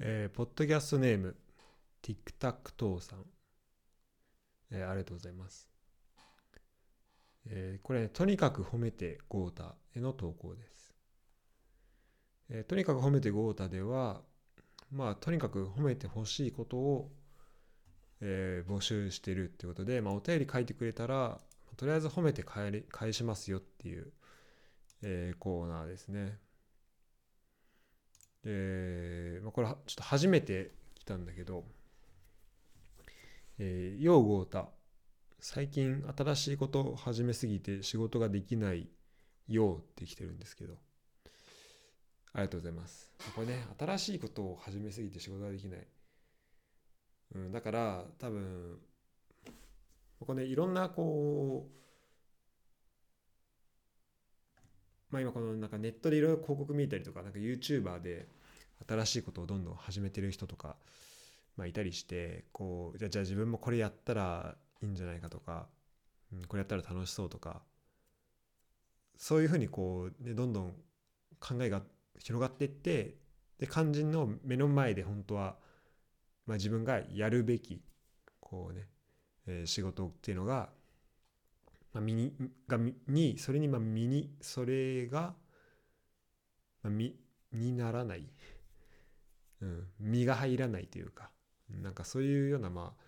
えー、ポッドキャストネーム、ティックタックトーさん。えー、ありがとうございます。えー、これ、ね、とにかく褒めてゴータへの投稿です。えー、とにかく褒めてゴータでは、まあ、とにかく褒めてほしいことを、えー、募集してるってことで、まあ、お便り書いてくれたら、とりあえず褒めて返り返しますよっていう、えー、コーナーですね。で、まあ、これちょっと初めて来たんだけど、えー、ようごうた、最近新しいことを始めすぎて仕事ができないようって来てるんですけど、ありがとうございます。これね、新しいことを始めすぎて仕事ができない。うん、だから、多分、ここね、いろんなこう、まあ、今このなんかネットでいろいろ広告見たりとか、なんか YouTuber で新しいことをどんどん始めてる人とか、まあ、いたりして、こう、じゃあ自分もこれやったらいいんじゃないかとか、うん、これやったら楽しそうとか、そういうふうにこう、ね、どんどん考えが広がっていって、で、肝心の目の前で本当は、まあ、自分がやるべき、こうね、えー、仕事っていうのが、まあ、身にがにそれにまあ身にそれが、まあ、身にならない、うん、身が入らないというかなんかそういうようなまあ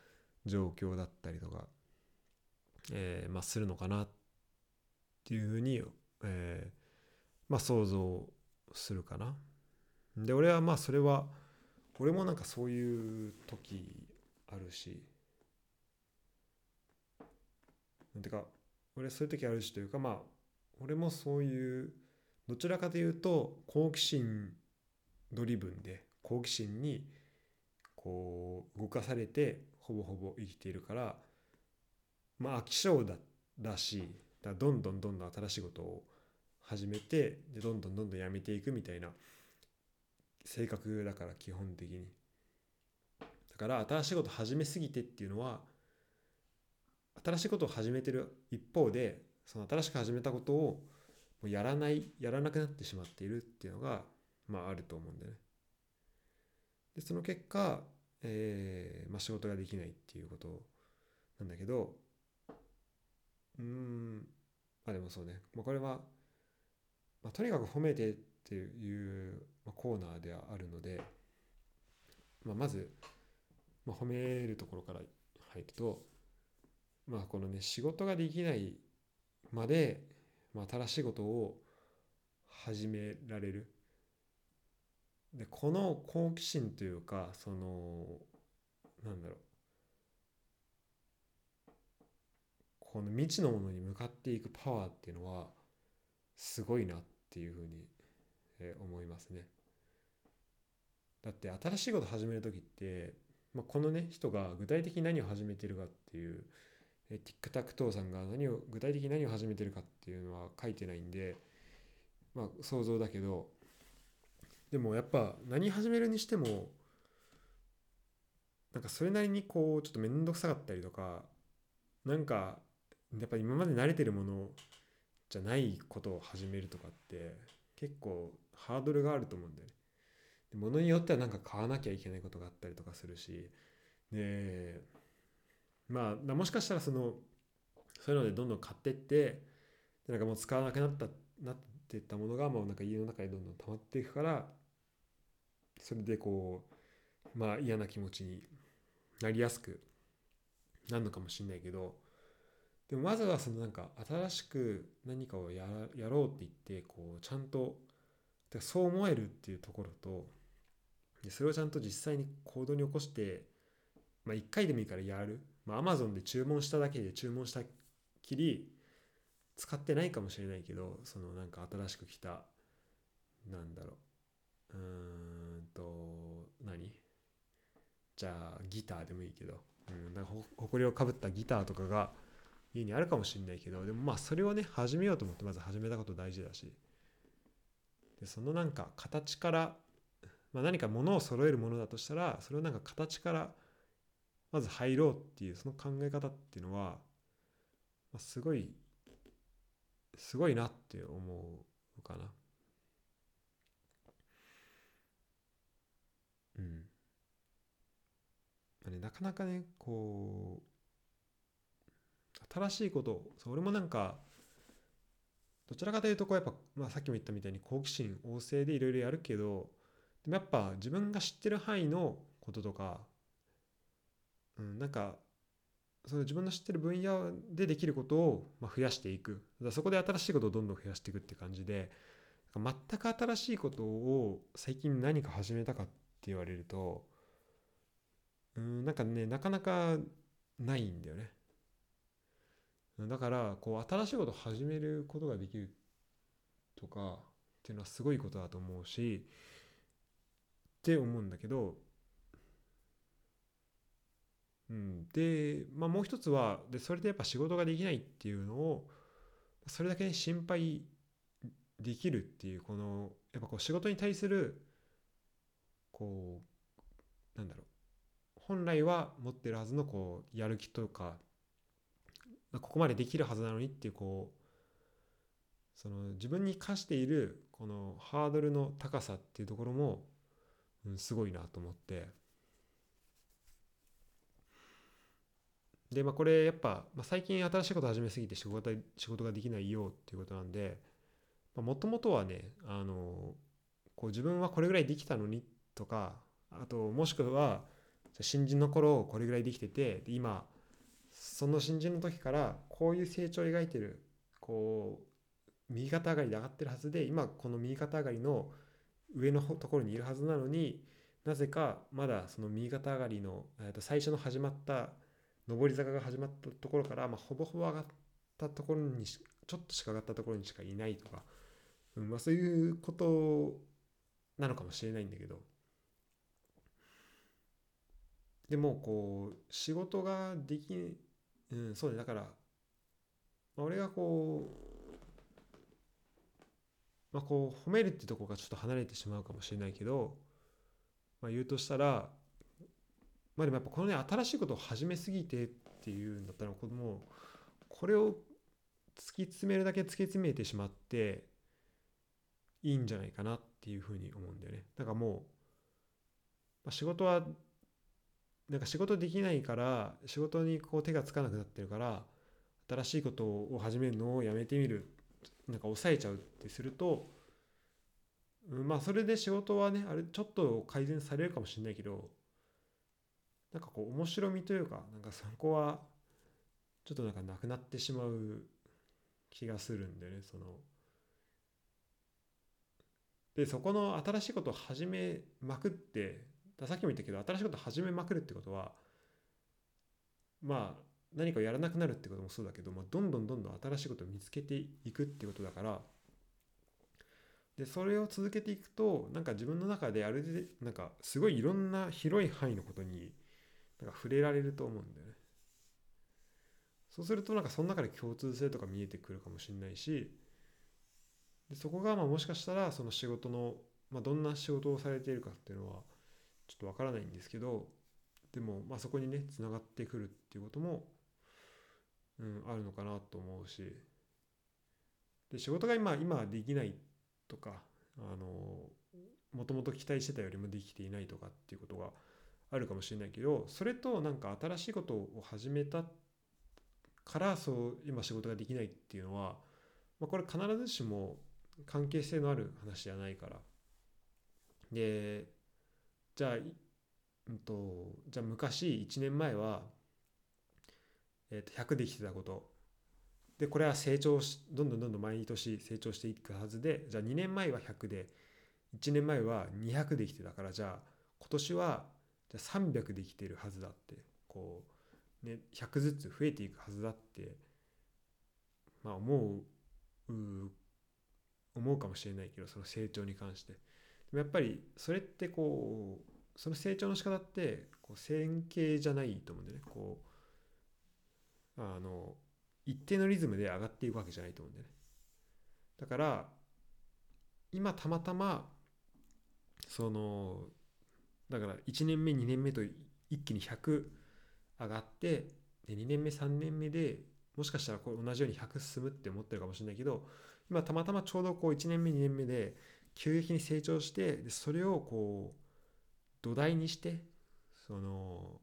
状況だったりとか、えー、まあするのかなっていうふうに、えー、まあ想像するかな。で俺はまあそれは俺もなんかそういう時あるしなんていうか俺そういう時あるしというかまあ俺もそういうどちらかというと好奇心ドリブンで好奇心にこう動かされてほぼほぼ生きているからまあ飽き性だだしだどんどんどんどん新しいことを始めてでどんどんどんどんやめていくみたいな性格だから基本的にだから新しいこと始めすぎてっていうのは新しいことを始めてる一方でその新しく始めたことをもうやらないやらなくなってしまっているっていうのがまああると思うんだよね。でその結果、えーまあ、仕事ができないっていうことなんだけどうんまあでもそうね、まあ、これは、まあ、とにかく褒めてっていう、まあ、コーナーではあるので、まあ、まず、まあ、褒めるところから入るとまあこのね仕事ができないまで、まあ、新しいことを始められる。でこの好奇心というかそのなんだろうこの未知のものに向かっていくパワーっていうのはすごいなっていうふうにえ思いますね。だって新しいこと始める時って、まあ、このね人が具体的に何を始めてるかっていうえ TikTok さんが何を具体的に何を始めてるかっていうのは書いてないんでまあ想像だけどでもやっぱ何始めるにしてもなんかそれなりにこうちょっと面倒くさかったりとかなんかやっぱ今まで慣れてるものじゃないことを始めるとかって結構ハードルがあると思うんだよね。で物によってはなんか買わなきゃいけないことがあったりとかするしでまあもしかしたらそのそういうのでどんどん買ってってなんかもう使わなくなったなっていったものがもうなんか家の中にどんどん溜まっていくからそれでこうまあ嫌な気持ちになりやすくなるのかもしれないけどでもまずはそのなんか新しく何かをややろうって言ってこうちゃんとそう思えるっていうところとでそれをちゃんと実際に行動に起こしてまあ一回でもいいからやる。まあ、Amazon で注文しただけで注文したきり使ってないかもしれないけどそのなんか新しく来たなんだろう。うーんと何？じゃあギターでもいいけど、うん、なんかほこりをかぶったギターとかが家にあるかもしれないけどでもまあそれをね始めようと思ってまず始めたこと大事だし。でそのなんか形から、まあ、何か物を揃えるものだとしたらそれをなんか形からまず入ろうっていうその考え方っていうのは、まあ、すごいすごいなって思うかな。うん。なかなかねこう新しいことそう俺もなんかどちらかというとこうやっぱ、まあ、さっきも言ったみたいに好奇心旺盛でいろいろやるけどでもやっぱ自分が知ってる範囲のこととか、うん、なんかその自分の知ってる分野でできることを増やしていく。だそこで新しいことをどんどん増やしていくって感じで全く新しいことを最近何か始めたかって言われるとうんなんかねなかなかないんだよね。だからこう新しいことを始めることができるとかっていうのはすごいことだと思うしって思うんだけどうん、で、まあ、もう一つはでそれでやっぱ仕事ができないっていうのをそれだけ心配できるっていうこのやっぱこう仕事に対するこうなんだろう本来は持ってるはずのこうやる気とかここまでできるはずなのにっていうこうその自分に課しているこのハードルの高さっていうところも、うん、すごいなと思って。で、まあ、これやっぱ、まあ、最近新しいこと始めすぎて仕事仕事ができないよっていうことなんでもともとはねあのこう自分はこれぐらいできたのにとかあともしくは新人の頃これぐらいできてて今その新人の時からこういう成長を描いてるこう右肩上がりで上がってるはずで今この右肩上がりの上のところにいるはずなのになぜかまだその右肩上がりの最初の始まった上り坂が始まったところから、まあ、ほぼほぼ上がったところにちょっとしか上がったところにしかいないとか、うんまあ、そういうことなのかもしれないんだけど。でもこう仕事ができうんそうねだから、まあ、俺がこうまあこう褒めるってとこがちょっと離れてしまうかもしれないけど、まあ、言うとしたらまあでもやっぱこのね新しいことを始めすぎてっていうんだったら子供これを突き詰めるだけ突き詰めてしまっていいんじゃないかなっていうふうに思うんだよね。だからもう、まあ、仕事はなんか仕事できないから仕事にこう手がつかなくなってるから新しいことを始めるのをやめてみる。なんか抑えちゃうってすると、うん、まあそれで仕事はねあれちょっと改善されるかもしれないけどなんかこう面白みというかなんかそこはちょっとなんかなくなってしまう気がするんでねその。でそこの新しいことを始めまくってさっきも言ったけど新しいことを始めまくるってことはまあ何かやらなくなるってこともそうだけど、まあ、どんどんどんどん新しいことを見つけていくってことだからでそれを続けていくとなんか自分の中であれでなんかすごいいろんな広い範囲のことになんか触れられると思うんだよね。そうするとなんかその中で共通性とか見えてくるかもしれないしでそこがまあもしかしたらその仕事の、まあ、どんな仕事をされているかっていうのはちょっとわからないんですけどでもまあそこにねつながってくるっていうことも、うん、あるのかなと思うしで仕事が今今できないとかあのもともと期待してたよりもできていないとかっていうことがあるかもしれないけどそれとなんか新しいことを始めたからそう今仕事ができないっていうのは、まあ、これ必ずしも関係性のある話じゃないから。でじゃあ、うんと、じゃあ昔1年前は、えー、と100できてたこと。でこれは成長しどんどんどんどん毎年成長していくはずでじゃあ2年前は100で1年前は200できてたからじゃあ今年はじゃあ300できてるはずだってこうね100ずつ増えていくはずだってまあ思う思うかもしれないけどその成長に関して。でもやっぱりそれってこうその成長の仕方ってこう線形じゃないと思うんだよね。こうあの一定のリズムで上がっていくわけじゃないと思うんだよね。だから今たまたまそのだから1年目2年目と一気に100上がってで2年目3年目でもしかしたらこう同じように100進むって思ってるかもしれないけど今たまたまちょうどこう1年目2年目で急激に成長してでそれをこう土台にしてその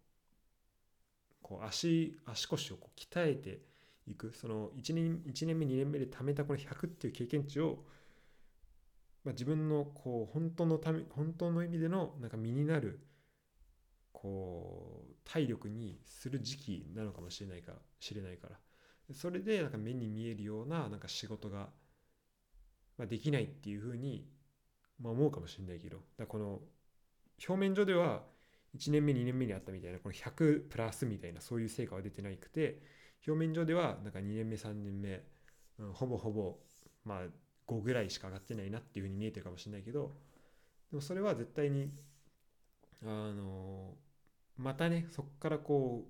こう足足腰をこう鍛えていく。その1年 ,1 年目2年目で貯めたこの100っていう経験値を、まあ、自分のこう本当のため本当の意味でのなんか身になるこう体力にする時期なのかもしれないか知れないからそれでなんか目に見えるようななんか仕事が、まあ、できないっていうふうに、まあ、思うかもしれないけどだこの表面上では1年目2年目にあったみたいなこの100プラスみたいなそういう成果は出てなくて表面上ではなんか2年目3年目、うん、ほぼほぼまあ5ぐらいしか上がってないなっていうふうに見えてるかもしれないけどでもそれは絶対にあのまたねそこからこ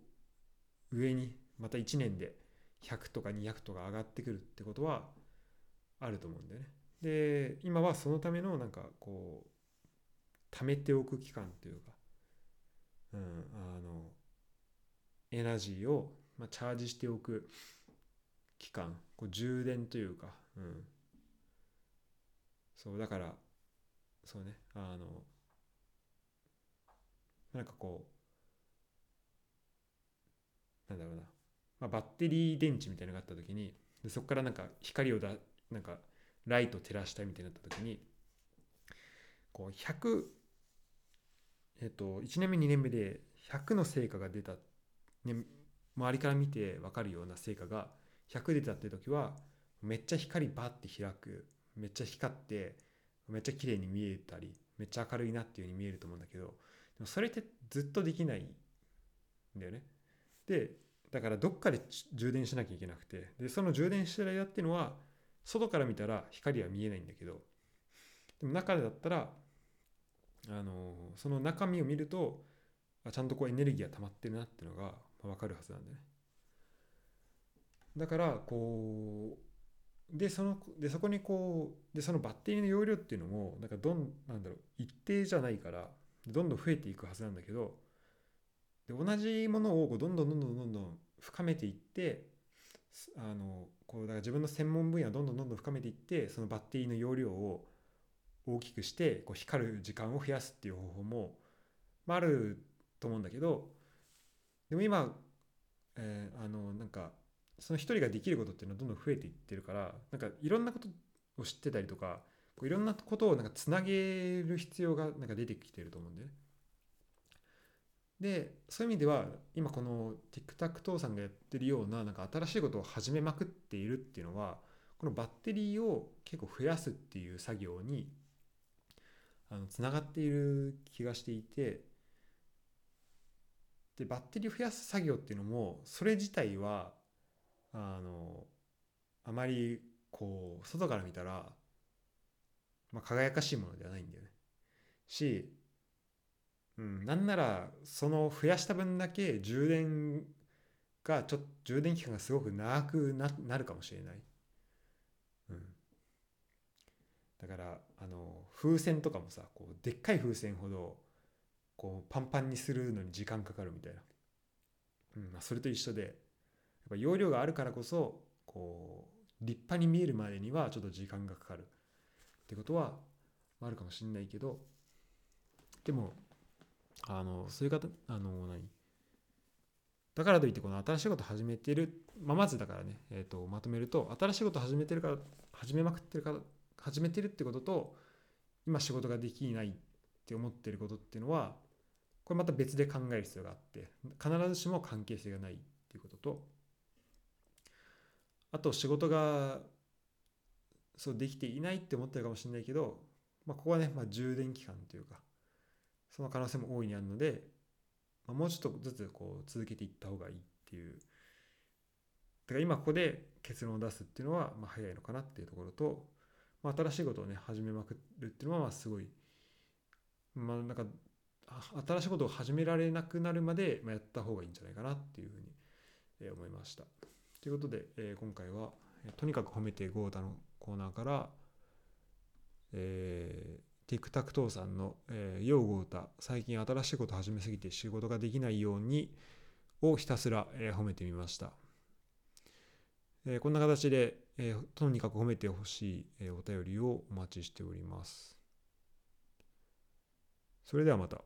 う上にまた1年で100とか200とか上がってくるってことはあると思うんだよね。で今はそのためのなんかこう貯めておく期間というか、うん、あのエナジーを、まあ、チャージしておく期間こう充電というか、うん、そうだからそうねあのなんかこうなんだろうな、まあ、バッテリー電池みたいなのがあった時にでそこからなんか光をだなんかライト照らしたいみたいになった時にこう100えっと1年目2年目で100の成果が出た、ね、周りから見て分かるような成果が100出たって時はめっちゃ光バッて開く。めっちゃ光ってめっちゃ綺麗に見えたりめっちゃ明るいなっていう風に見えると思うんだけどでもそれってずっとできないんだよね。でだからどっかで充電しなきゃいけなくてでその充電してる間っていうのは外から見たら光は見えないんだけどでも中だったらあのその中身を見るとちゃんとこうエネルギーが溜まってるなっていうのが分かるはずなんだよね。だからこうでそのでそこにこうでそのバッテリーの容量っていうのもなんかどんなんだろう一定じゃないからどんどん増えていくはずなんだけどで同じものをこうどんどんどんどんどんどん深めていってあのこうだから自分の専門分野をどんどんどんどん深めていってそのバッテリーの容量を大きくしてこう光る時間を増やすっていう方法も、まあ、あると思うんだけどでも今、えー、あのなんかその一人ができることっていうのはどんどん増えていってるからなんかいろんなことを知ってたりとかこういろんなことをなんかつなげる必要がなんか出てきてると思うんでね。でそういう意味では今この TikTok さんがやってるようななんか新しいことを始めまくっているっていうのはこのバッテリーを結構増やすっていう作業にあのつながっている気がしていてでバッテリーを増やす作業っていうのもそれ自体はあのあまりこう外から見たらまあ、輝かしいものではないんだよね。し、うん、なんならその増やした分だけ充電がちょっと充電期間がすごく長くななるかもしれない。うん、だからあの風船とかもさこうでっかい風船ほどこうパンパンにするのに時間かかるみたいな、うんまあ、それと一緒でぱ容量があるからこそこう立派に見えるまでにはちょっと時間がかかる。ってことはあるかもしれないけどでもあのそういう方あの何？だからといってこの新しいこと始めてる、まあ、まずだからね、えー、とまとめると新しいこと始めてるから始めまくってるから始めてるってことと今仕事ができないって思ってることっていうのはこれまた別で考える必要があって必ずしも関係性がないっていうこととあと仕事がそうできていないって思ってるかもしれないけど、まあ、ここはね、まあ、充電期間というかその可能性も大いにあるので、まあ、もうちょっとずつこう続けていった方がいいっていうだから今ここで結論を出すっていうのはまあ早いのかなっていうところと、まあ、新しいことをね始めまくるっていうのはまあすごいまあなんか新しいことを始められなくなるまでやった方がいいんじゃないかなっていうふうに思いました。ということで、えー、今回はとにかく褒めてゴーダのコーナーから、えー、TikTok さんの、えー、用語歌最近新しいこと始めすぎて仕事ができないようにをひたすら、えー、褒めてみました、えー、こんな形で、えー、とにかく褒めてほしい、えー、お便りをお待ちしておりますそれではまた。